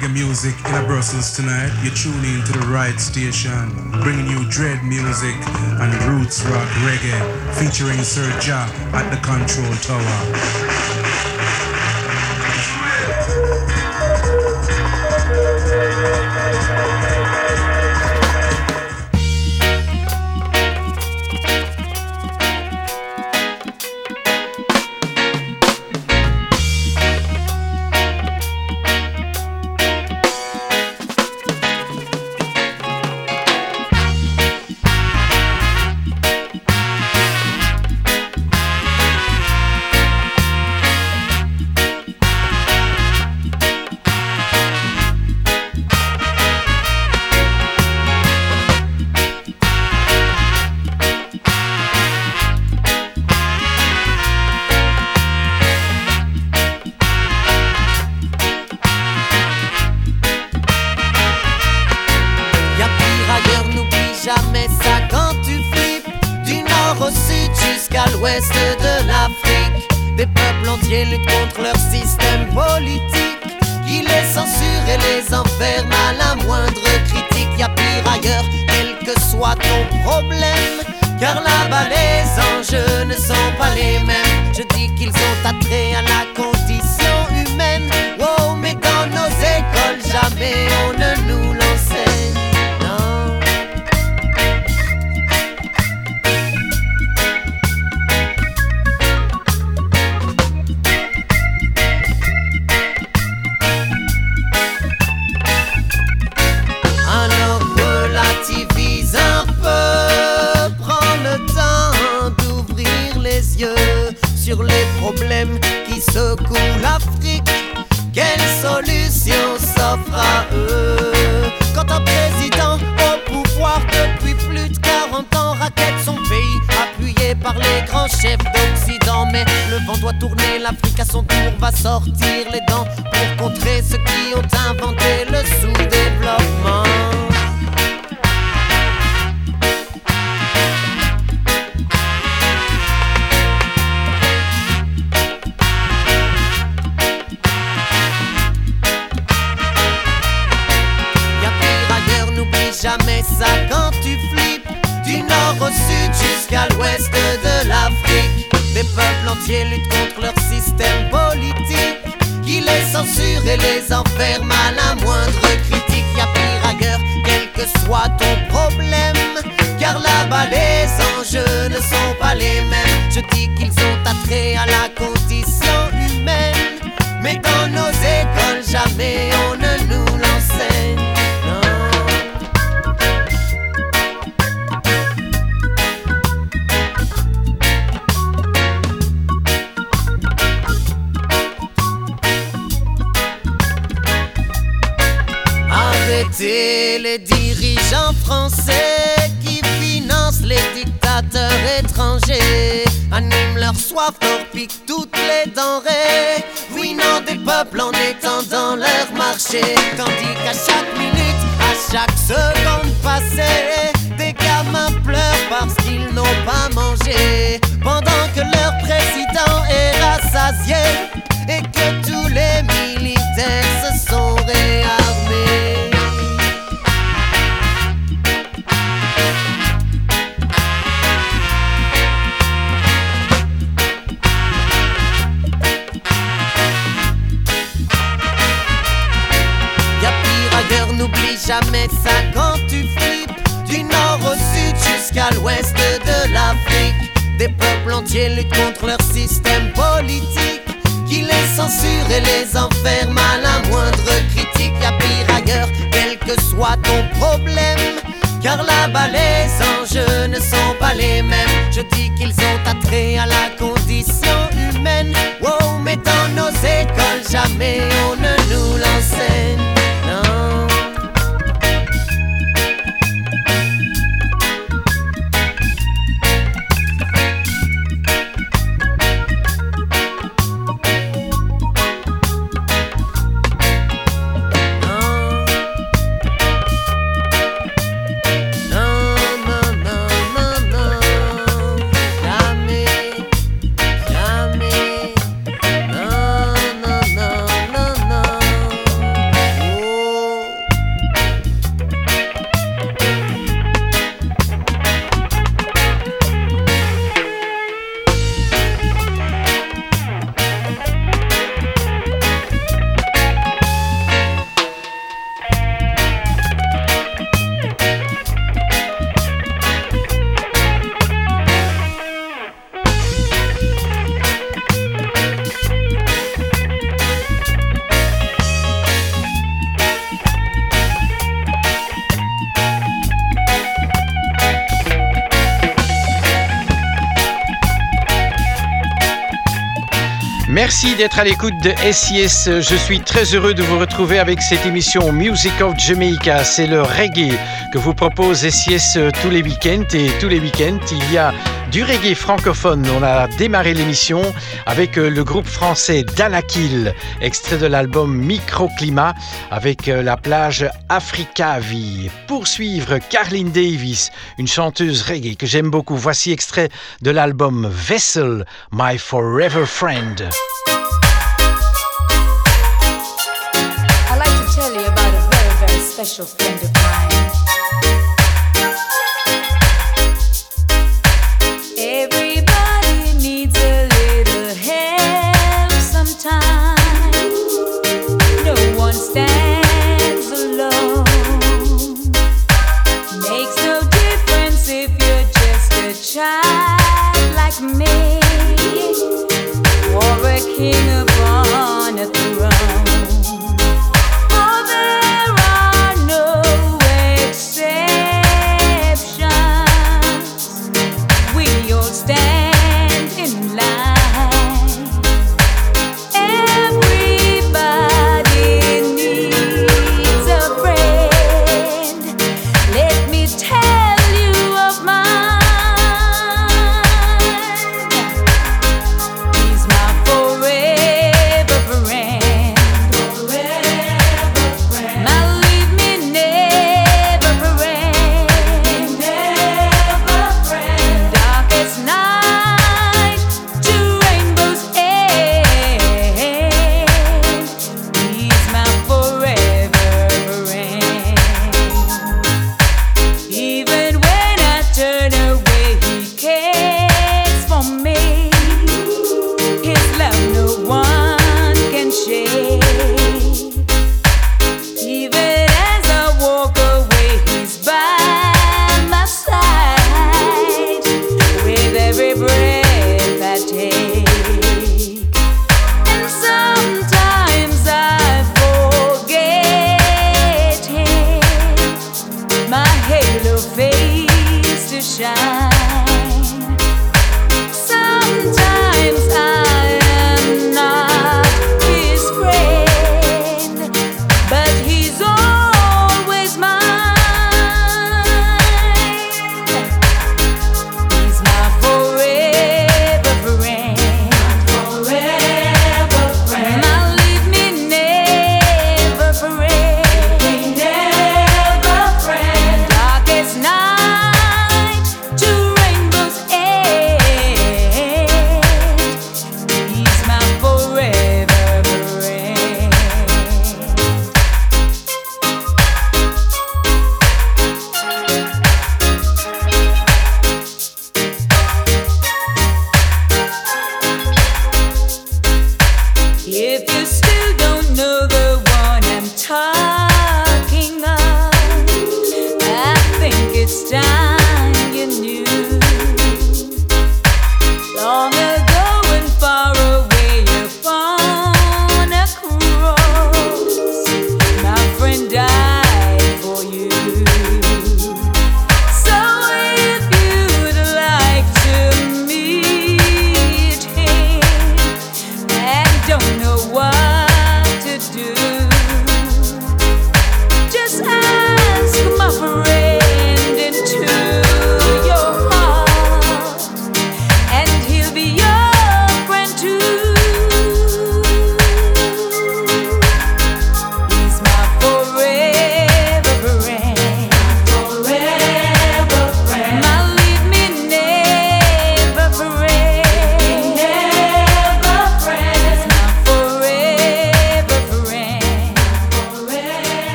reggae music in a Brussels tonight. You're tuning to the right station, bringing you dread music and roots rock reggae, featuring Sir at the control tower. Chaque seconde passée, des gamins pleurent parce qu'ils n'ont pas mangé. Pendant que leur président est rassasié et que tous les mille faites ça quand tu flippes du nord au sud jusqu'à l'ouest de l'Afrique. Des peuples entiers luttent contre leur système politique qui les censure et les enferme à la moindre critique. à pire ailleurs, quel que soit ton problème. Car là-bas, les enjeux ne sont pas les mêmes. Je dis qu'ils ont attrait à la condition humaine. Wow, mais dans nos écoles, jamais on ne nous l'enseigne. Merci d'être à l'écoute de SIS. Je suis très heureux de vous retrouver avec cette émission Music of Jamaica. C'est le reggae que vous propose SIS euh, tous les week-ends. Et tous les week-ends, il y a du reggae francophone. On a démarré l'émission avec euh, le groupe français Danakil, extrait de l'album Microclimat avec euh, la plage Africavi. Poursuivre Carline Davis, une chanteuse reggae que j'aime beaucoup. Voici extrait de l'album Vessel, My Forever Friend. special friend of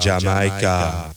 Jamaica. Jamaica.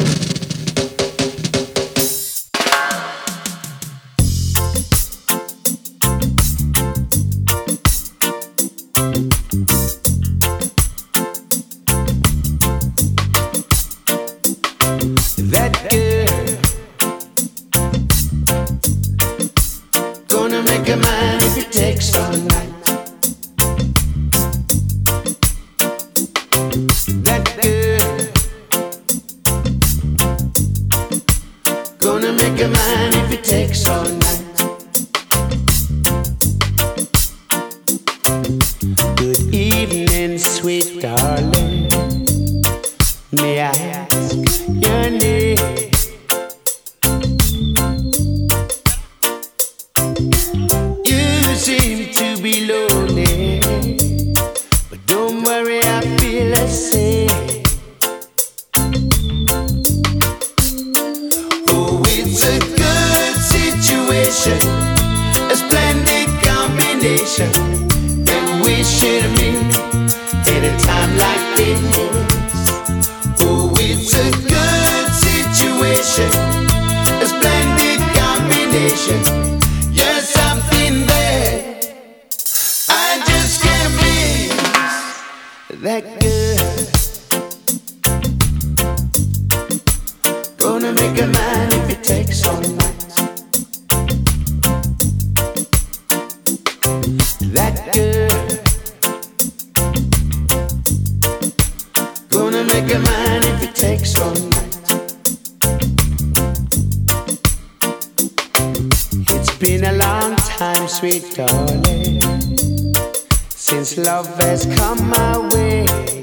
condition. You're something that I just can't please. That good. Gonna make a man if it takes all night. sweet darling, since love has come my way.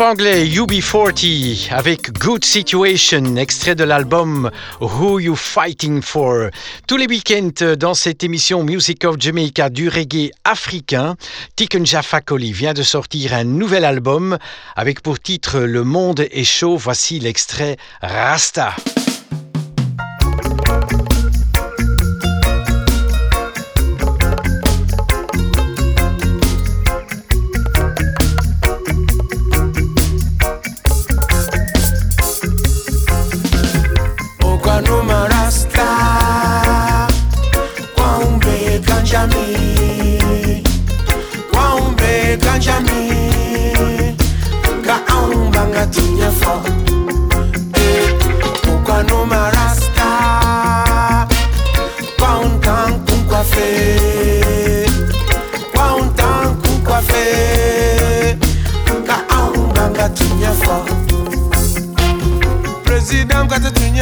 anglais UB40 avec Good Situation, extrait de l'album Who You Fighting For. Tous les week-ends euh, dans cette émission Music of Jamaica du reggae africain, Tiken Jaffa Koli vient de sortir un nouvel album avec pour titre Le monde est chaud. Voici l'extrait Rasta.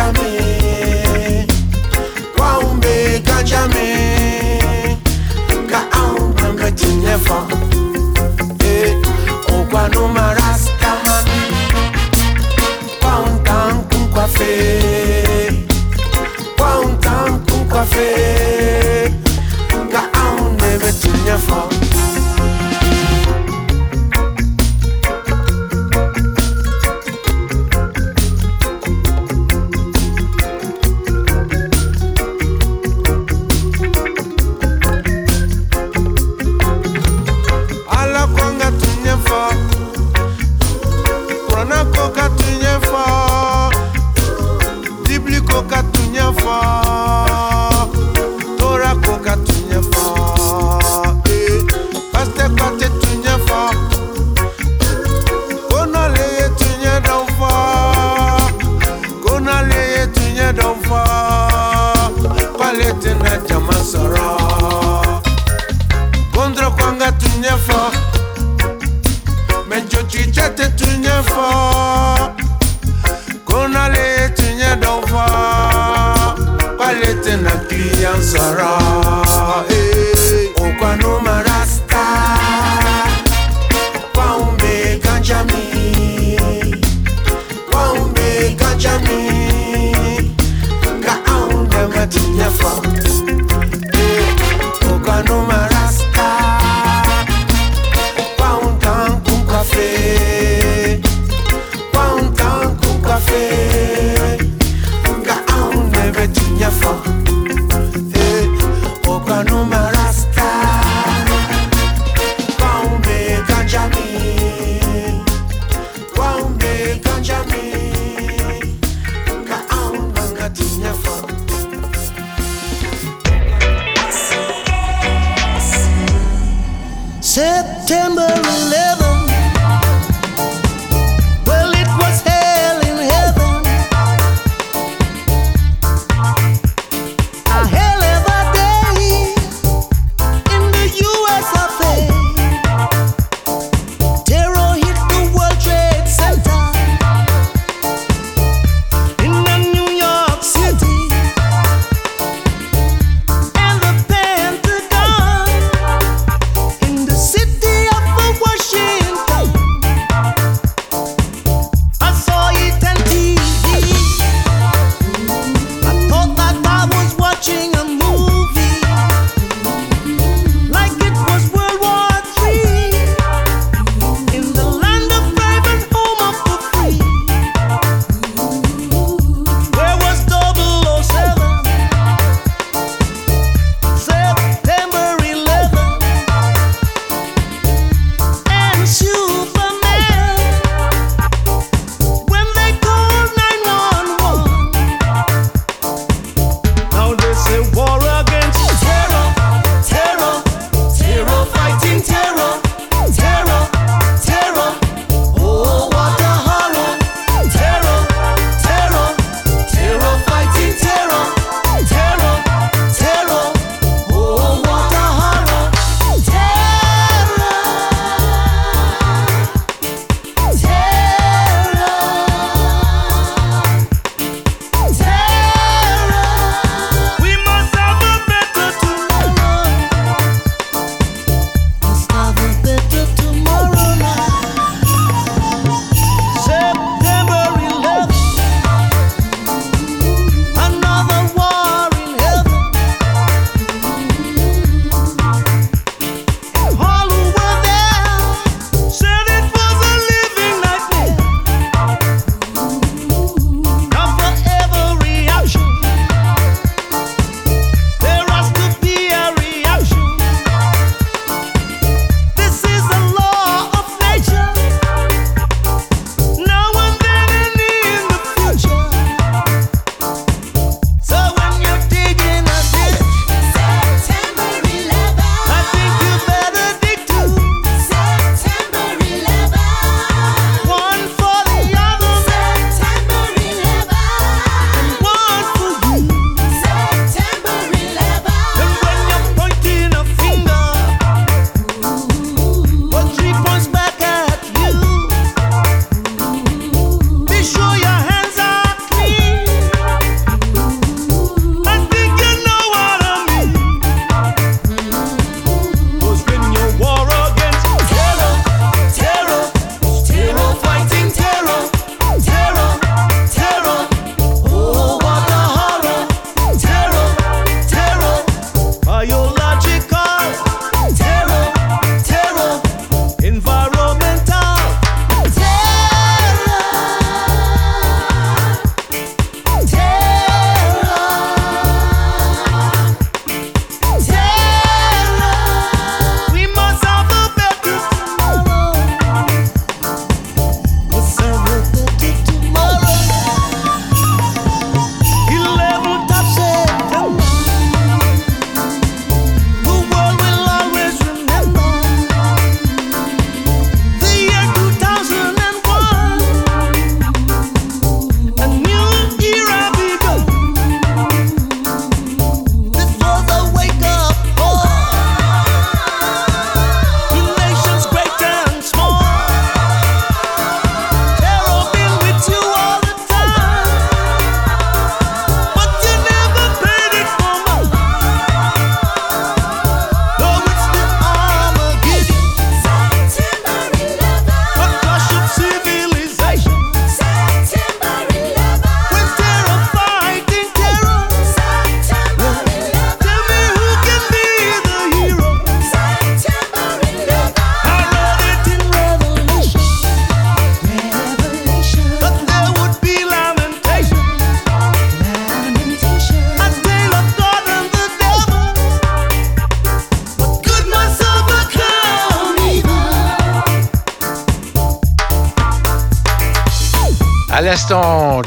can't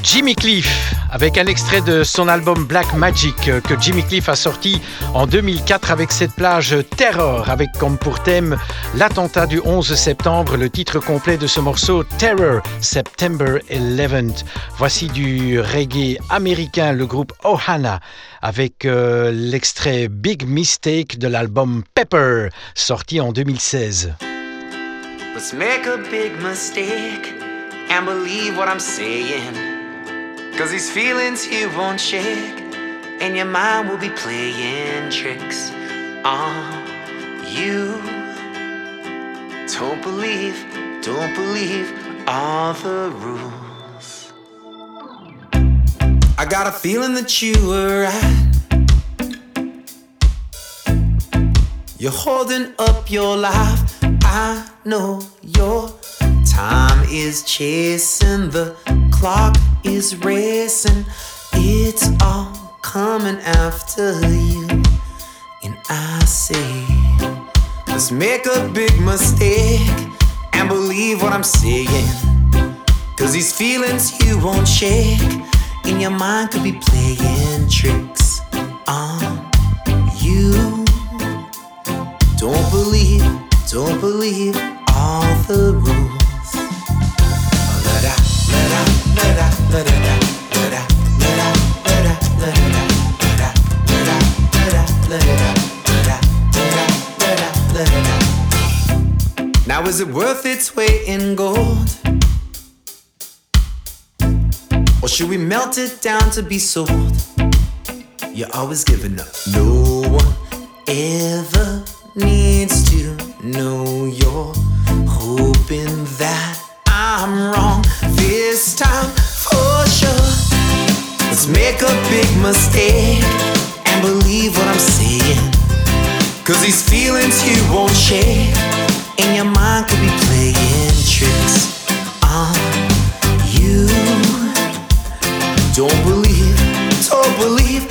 Jimmy Cliff avec un extrait de son album Black Magic que Jimmy Cliff a sorti en 2004 avec cette plage Terror avec comme pour thème l'attentat du 11 septembre, le titre complet de ce morceau Terror September 11th. Voici du reggae américain, le groupe Ohana avec euh, l'extrait Big Mistake de l'album Pepper sorti en 2016. Let's make a big mistake. And believe what I'm saying. Cause these feelings you won't shake, and your mind will be playing tricks on you. Don't believe, don't believe all the rules. I got a feeling that you were right. You're holding up your life. I know you're Time is chasing, the clock is racing. It's all coming after you. And I say, let's make a big mistake and believe what I'm saying. Cause these feelings you won't shake, and your mind could be playing tricks on you. Don't believe, don't believe all the rules. Now is it worth its weight in gold? Or should we melt it down to be sold? You're always giving up. No one ever needs to know you're hoping that I'm wrong this time for sure. Let's make a big mistake and believe what I'm saying. Cause these feelings you won't share, and your mind could be playing tricks on you. Don't believe, don't believe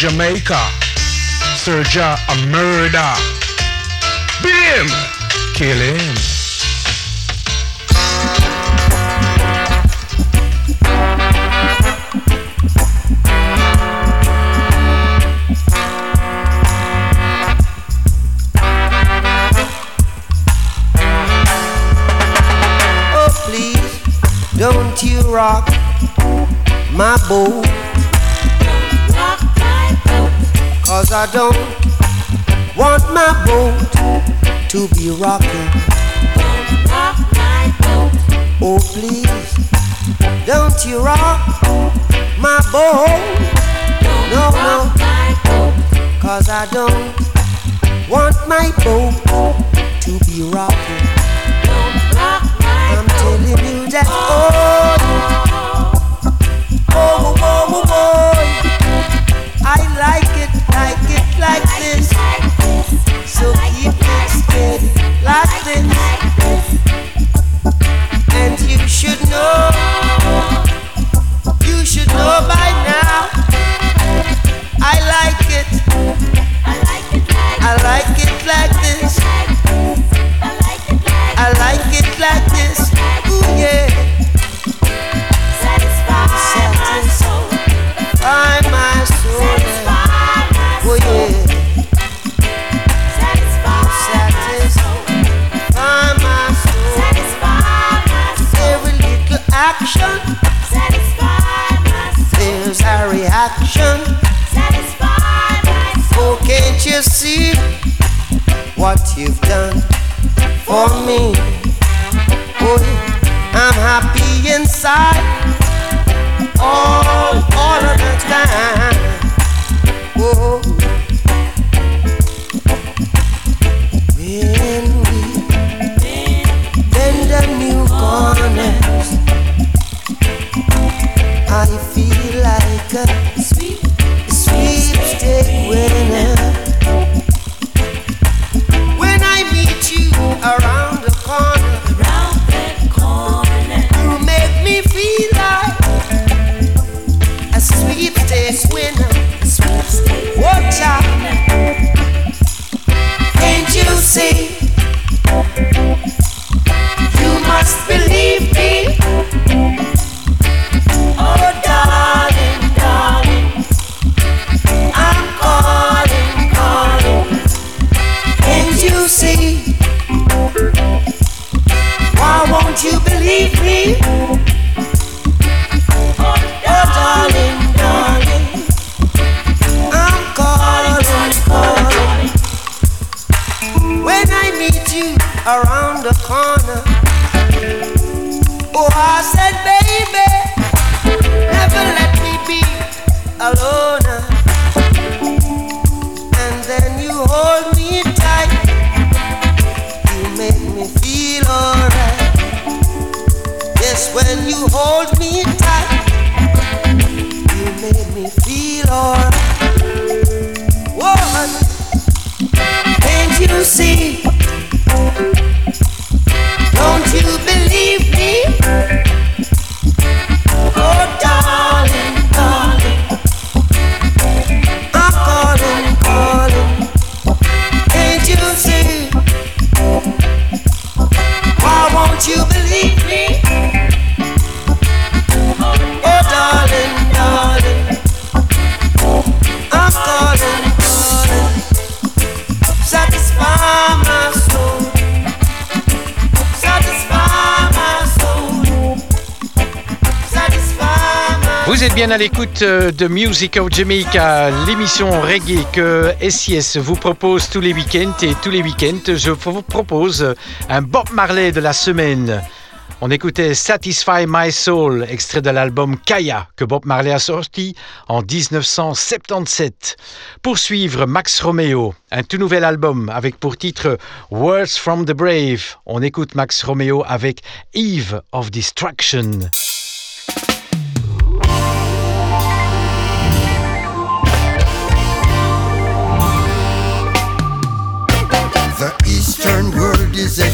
Jamaica, Serja a murder. Him, kill him. Oh please, don't you rock my boat Cause I don't want my boat to be rocking. Oh, please, don't you rock my boat. No, no. Cause I don't want my boat to be rocking. I'm telling you that, oh, see what you've done for me? Oh, I'm happy inside all, all of the time. Oh, when we bend a new corners, I feel like a see? L'écoute euh, de Music of Jamaica, l'émission reggae que SIS vous propose tous les week-ends. Et tous les week-ends, je vous propose un Bob Marley de la semaine. On écoutait Satisfy My Soul, extrait de l'album Kaya que Bob Marley a sorti en 1977. Pour suivre Max Romeo, un tout nouvel album avec pour titre Words from the Brave. On écoute Max Romeo avec Eve of Destruction.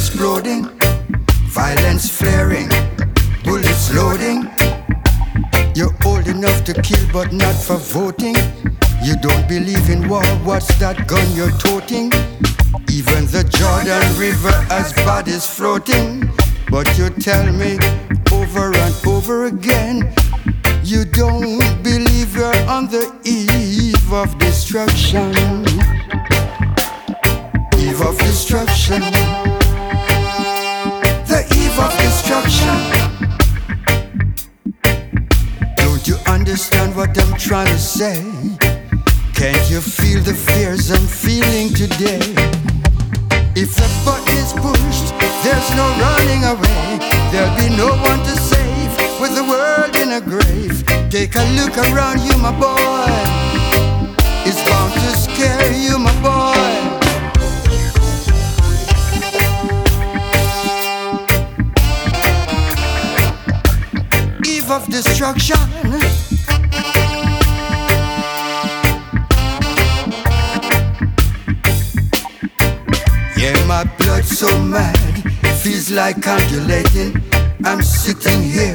Exploding, violence flaring, bullets loading. You're old enough to kill, but not for voting. You don't believe in war, what's that gun you're toting? Even the Jordan River has bodies floating. But you tell me over and over again, you don't believe you're on the eve of destruction eve of destruction. Destruction. Don't you understand what I'm trying to say? Can't you feel the fears I'm feeling today? If the button is pushed, there's no running away. There'll be no one to save with the world in a grave. Take a look around you, my boy. It's bound to scare you, my boy. Of destruction. Yeah, my blood's so mad, feels like calculating. I'm sitting here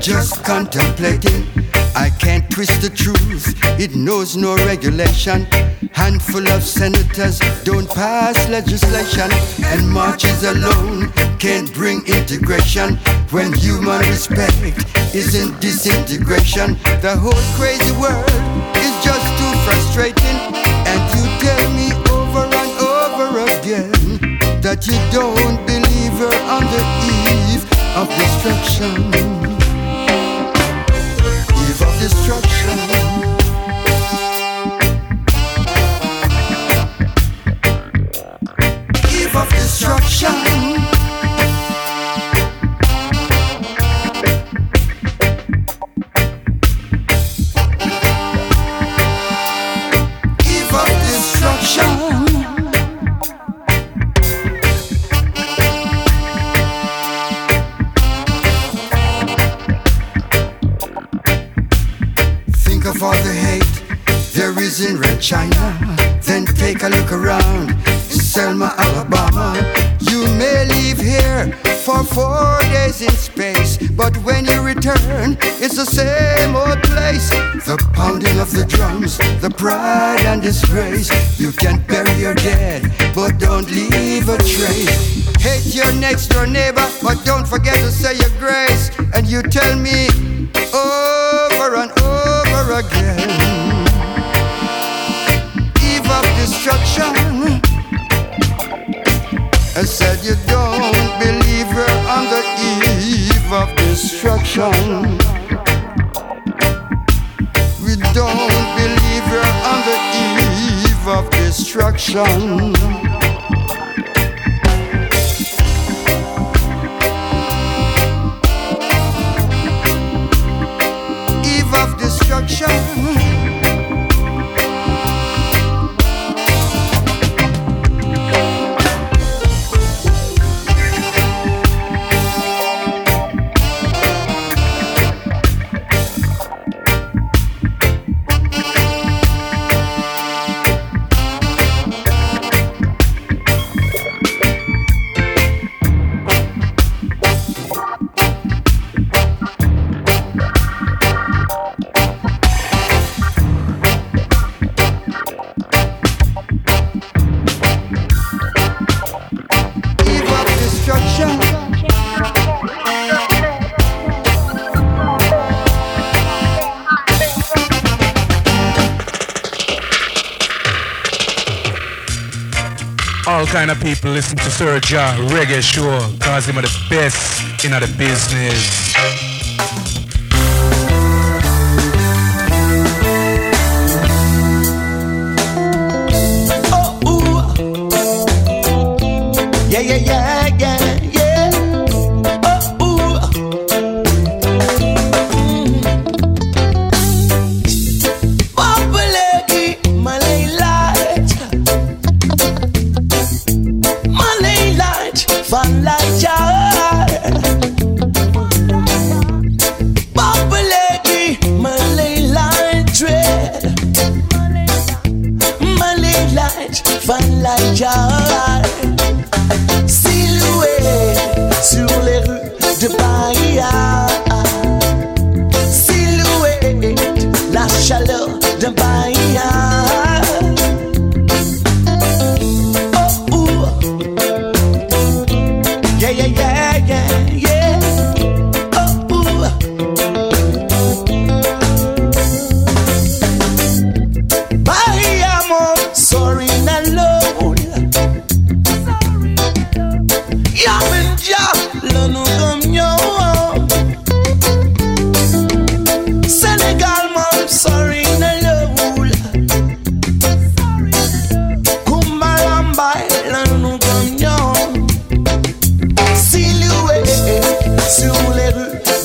just contemplating. I can't twist the truth, it knows no regulation. Handful of senators don't pass legislation, and marches alone can't bring integration. When human respect isn't disintegration, the whole crazy world is just too frustrating. And you tell me over and over again that you don't believe you're on the eve of destruction. kind of people listen to Sir Jah Reggae Show because him are the best in the business.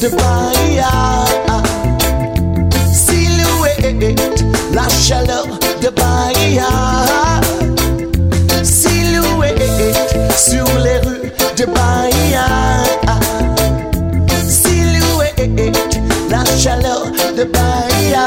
justify. Silhouette, la chaleur de Bahia. Silhouette sur les rues de Bahia. Silhouette, la chaleur de Bahia.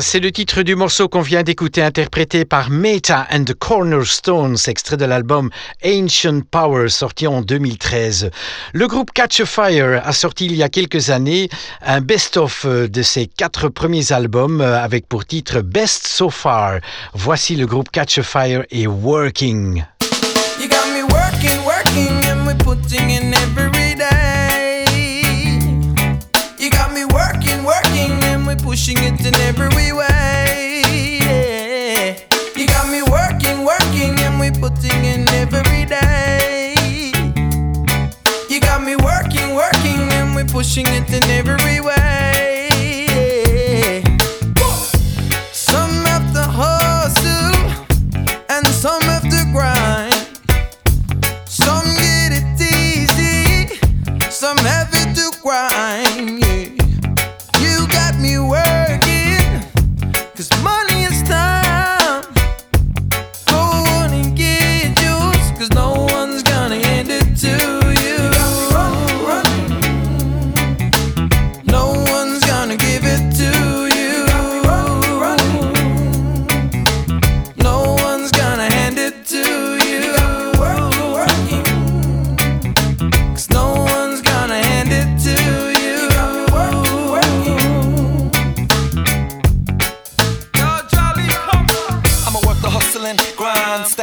C'est le titre du morceau qu'on vient d'écouter, interprété par Meta and the Cornerstones, extrait de l'album Ancient Power, sorti en 2013. Le groupe Catch a Fire a sorti il y a quelques années un best-of de ses quatre premiers albums avec pour titre Best So Far. Voici le groupe Catch a Fire et working, pushing it every way.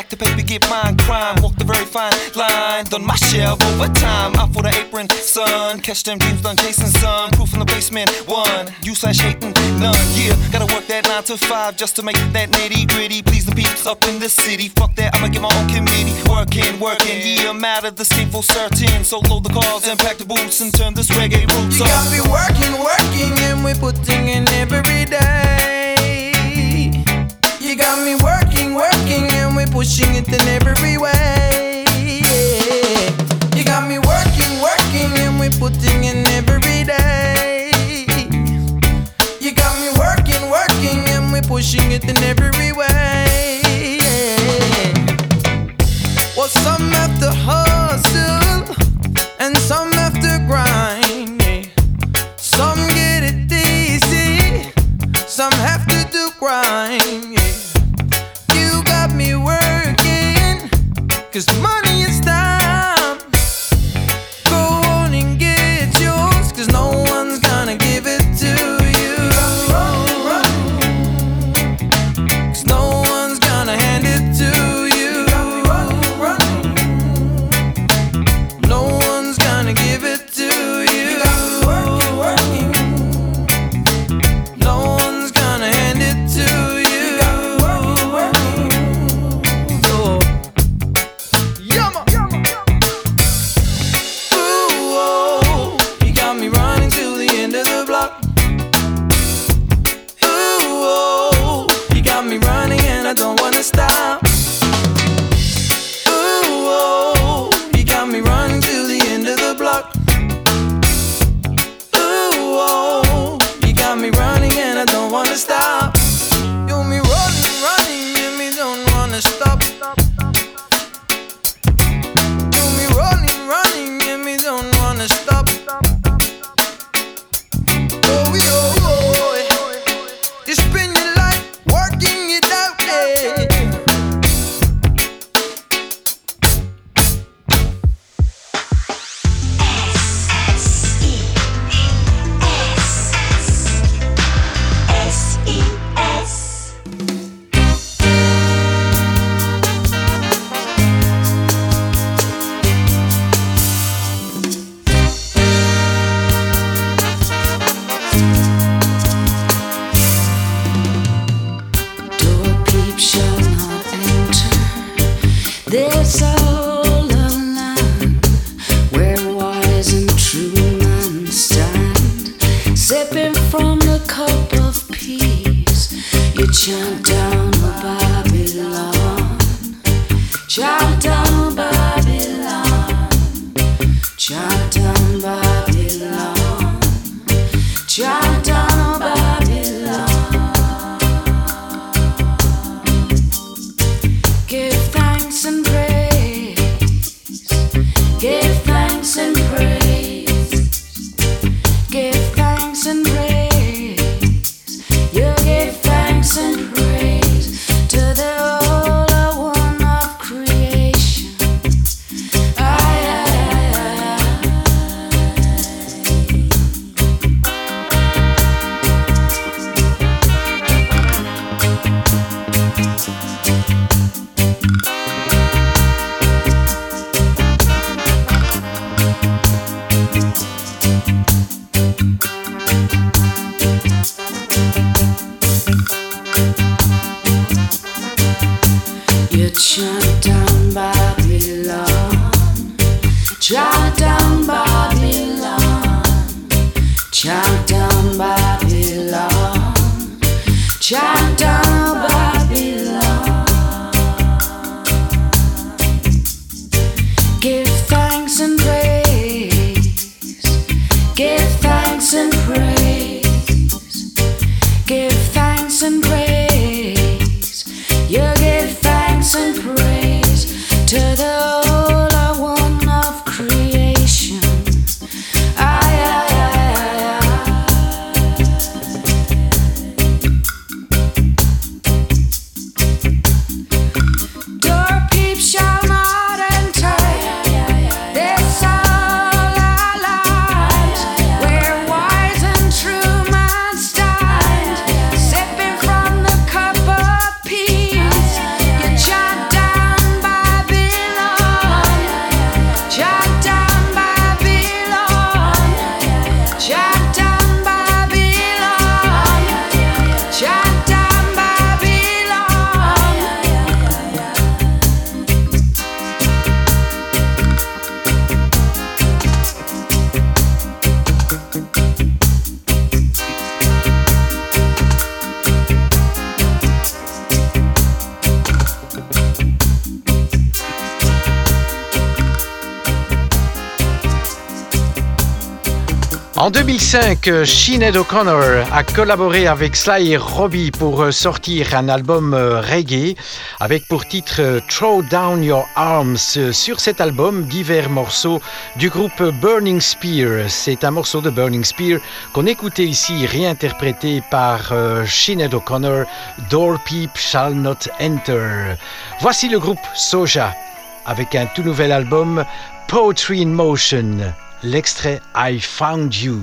Get mine. Crime, walk the very fine line. Done my share of overtime. Out for the apron, son. Catch them dreams done chasing sun. Proof in the basement, one. You slash hating, none. Yeah, gotta work that nine to five just to make that nitty gritty. Please the peeps up in the city. Fuck that, I'ma get my own committee. Working, working, yeah, I'm out of the scene for certain. So load the cars and pack the boots and turn this reggae roots up. you got me working, working, and we're putting in every day. You got me working, working, and we're pushing it in every way. Yeah. You got me working, working, and we're putting in every day. You got me working, working, and we're pushing it in every way. Yeah. Well, some have to hustle, and some have to grind. Some get it easy, some have to do grind. Is time. 2005, Sinead O'Connor a collaboré avec Sly et Robbie pour euh, sortir un album euh, reggae avec pour titre euh, Throw Down Your Arms. Sur cet album, divers morceaux du groupe Burning Spear. C'est un morceau de Burning Spear qu'on écoutait ici réinterprété par Sinead O'Connor, Door Peep Shall Not Enter. Voici le groupe Soja avec un tout nouvel album Poetry in Motion l'extrait I Found You.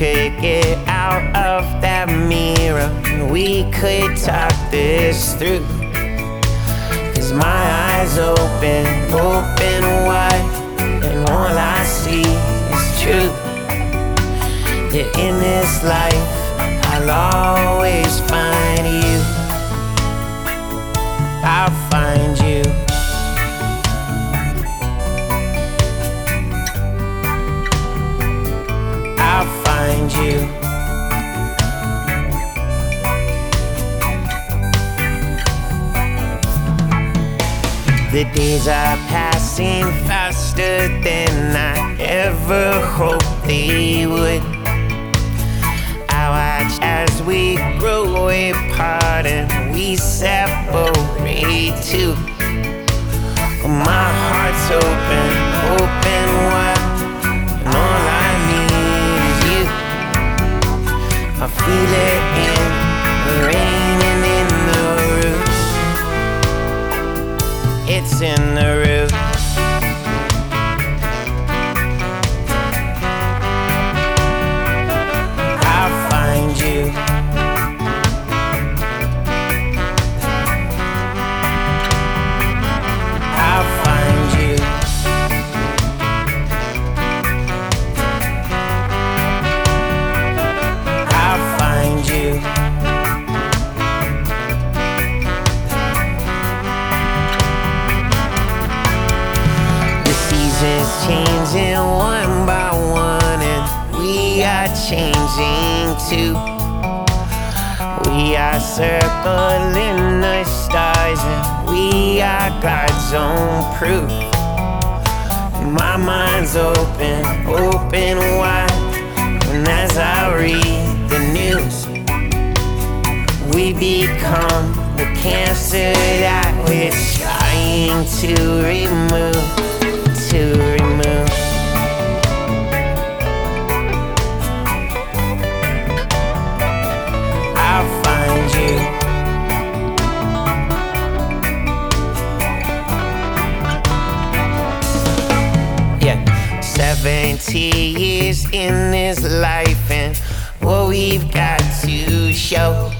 Could get out of that mirror. and We could talk this through. Cause my eyes open, open wide. And all I see is truth. That in this life, I'll always The days are passing faster than I ever hoped they would. I watch as we grow apart and we separate too. My heart's open, open wide, and all I need is you. I Feel it in the rain It's in the roots. Circling the stars, and we are God's own proof. My mind's open, open wide, and as I read the news, we become the cancer that we're trying to remove, to remove. 70 years in this life, and what we've got to show.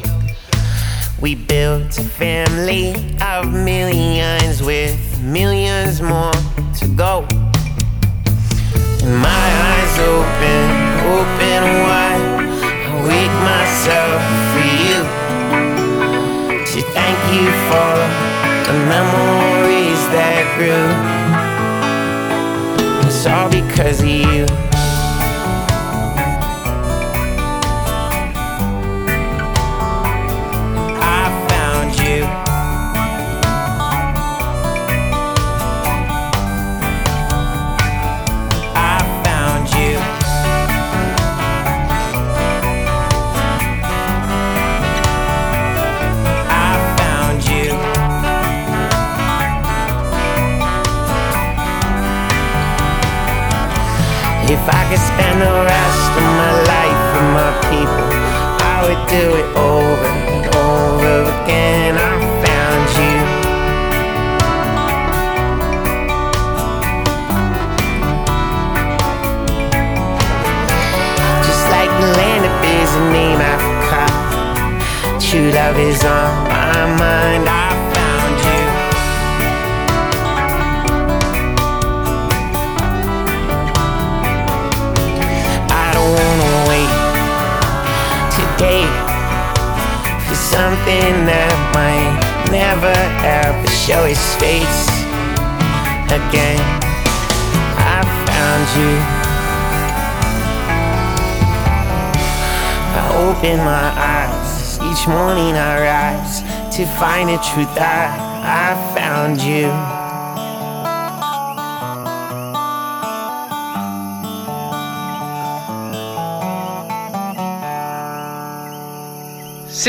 We built a family of millions with millions more to go. And my eyes open, open wide. I wake myself for you. To thank you for the memories that grew. Because you.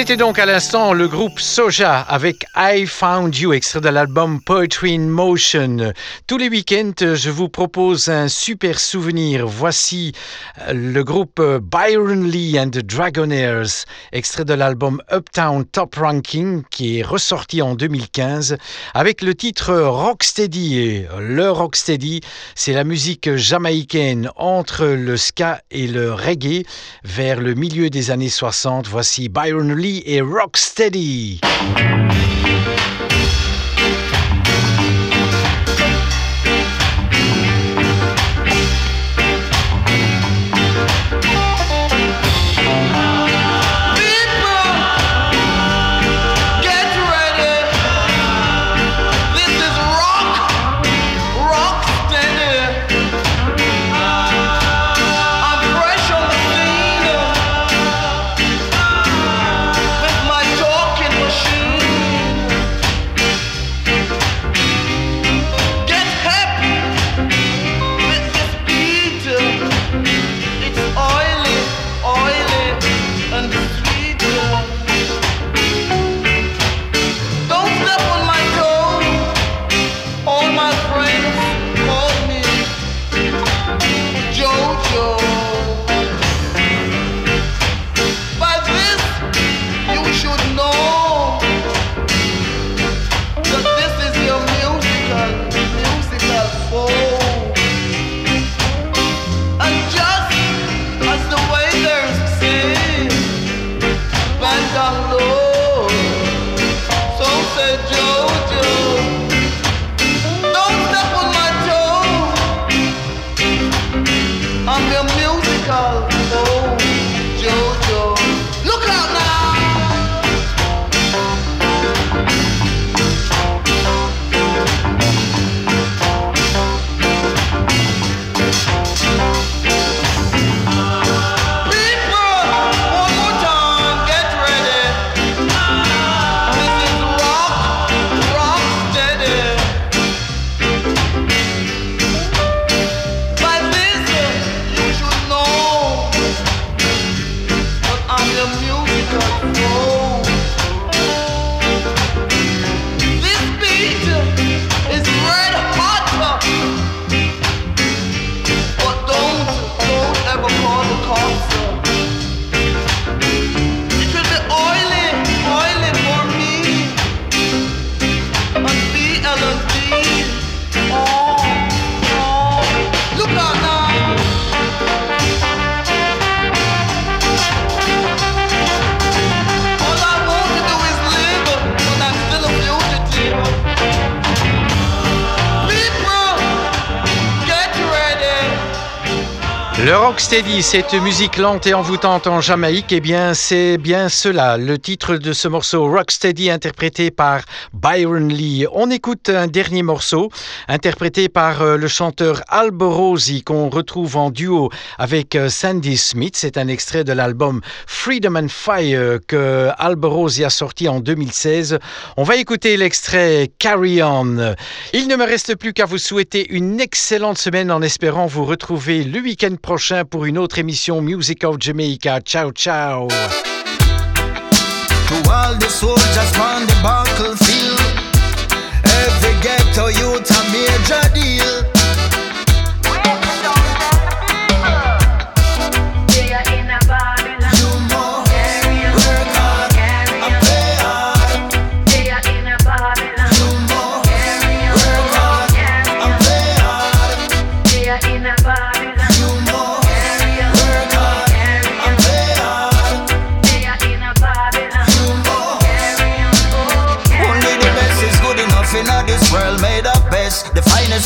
C'était donc à l'instant le groupe Soja avec I Found You, extrait de l'album Poetry in Motion. Tous les week-ends, je vous propose un super souvenir. Voici euh, le groupe euh, Byron Lee and the Dragonaires, extrait de l'album Uptown Top Ranking qui est ressorti en 2015 avec le titre Rocksteady. Et le Rocksteady, c'est la musique jamaïcaine entre le ska et le reggae vers le milieu des années 60. Voici Byron Lee et Rocksteady. Le rocksteady, cette musique lente et envoûtante en Jamaïque, eh bien, c'est bien cela, le titre de ce morceau Rocksteady interprété par Byron Lee. On écoute un dernier morceau interprété par euh, le chanteur Alborosi qu'on retrouve en duo avec euh, Sandy Smith. C'est un extrait de l'album Freedom and Fire que Alborosi a sorti en 2016. On va écouter l'extrait Carry On. Il ne me reste plus qu'à vous souhaiter une excellente semaine en espérant vous retrouver le week-end prochain prochain pour une autre émission Music of Jamaica. Ciao, ciao.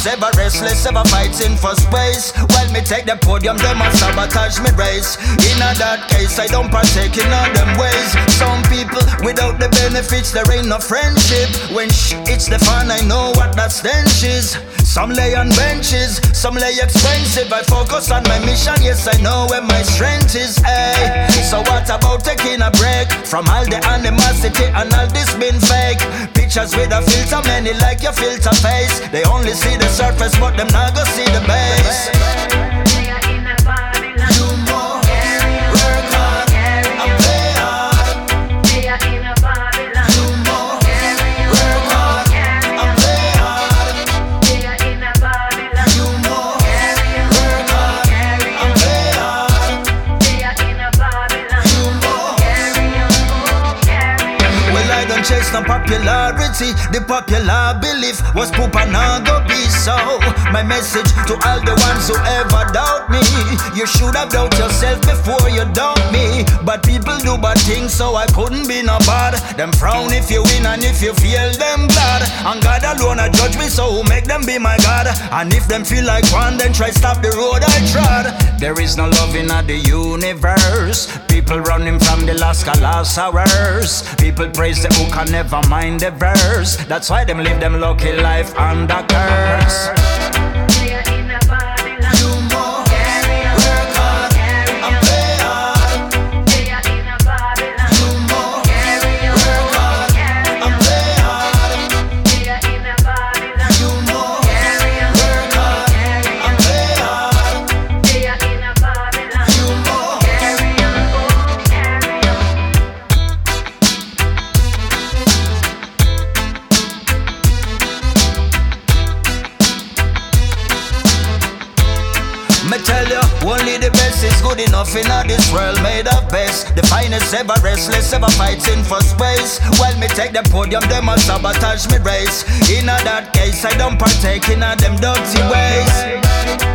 Ever restless, ever fighting for space. While me take the podium, them a sabotage me race. In a that case, I don't partake in all them ways. Some people, without the benefits, there ain't no friendship. When sh- it's the fun, I know what that stench is. Some lay on benches, some lay expensive. I focus on my mission, yes, I know where my strength is. Hey, so what about taking a break from all the animosity and all this been fake? Pictures with a filter, many like your filter face. They only see the surface, but them not go see the base. No popularity. The popular belief was poop and not go be so. My message to all the ones who ever doubt me. You should have doubt yourself before you doubt me. But people do bad things, so I couldn't be no bad. Them frown if you win and if you feel them glad. And God alone I judge me, so make them be my God? And if them feel like one, then try stop the road I trod. There is no love in the universe. People running from the last last hours. People praise the who can never mind the verse. That's why them live them lucky life under curse. Good enough in all this world made of best. The finest ever restless, ever fighting for space. While me take the podium, them a sabotage me race. In that case, I don't partake in all them dirty ways.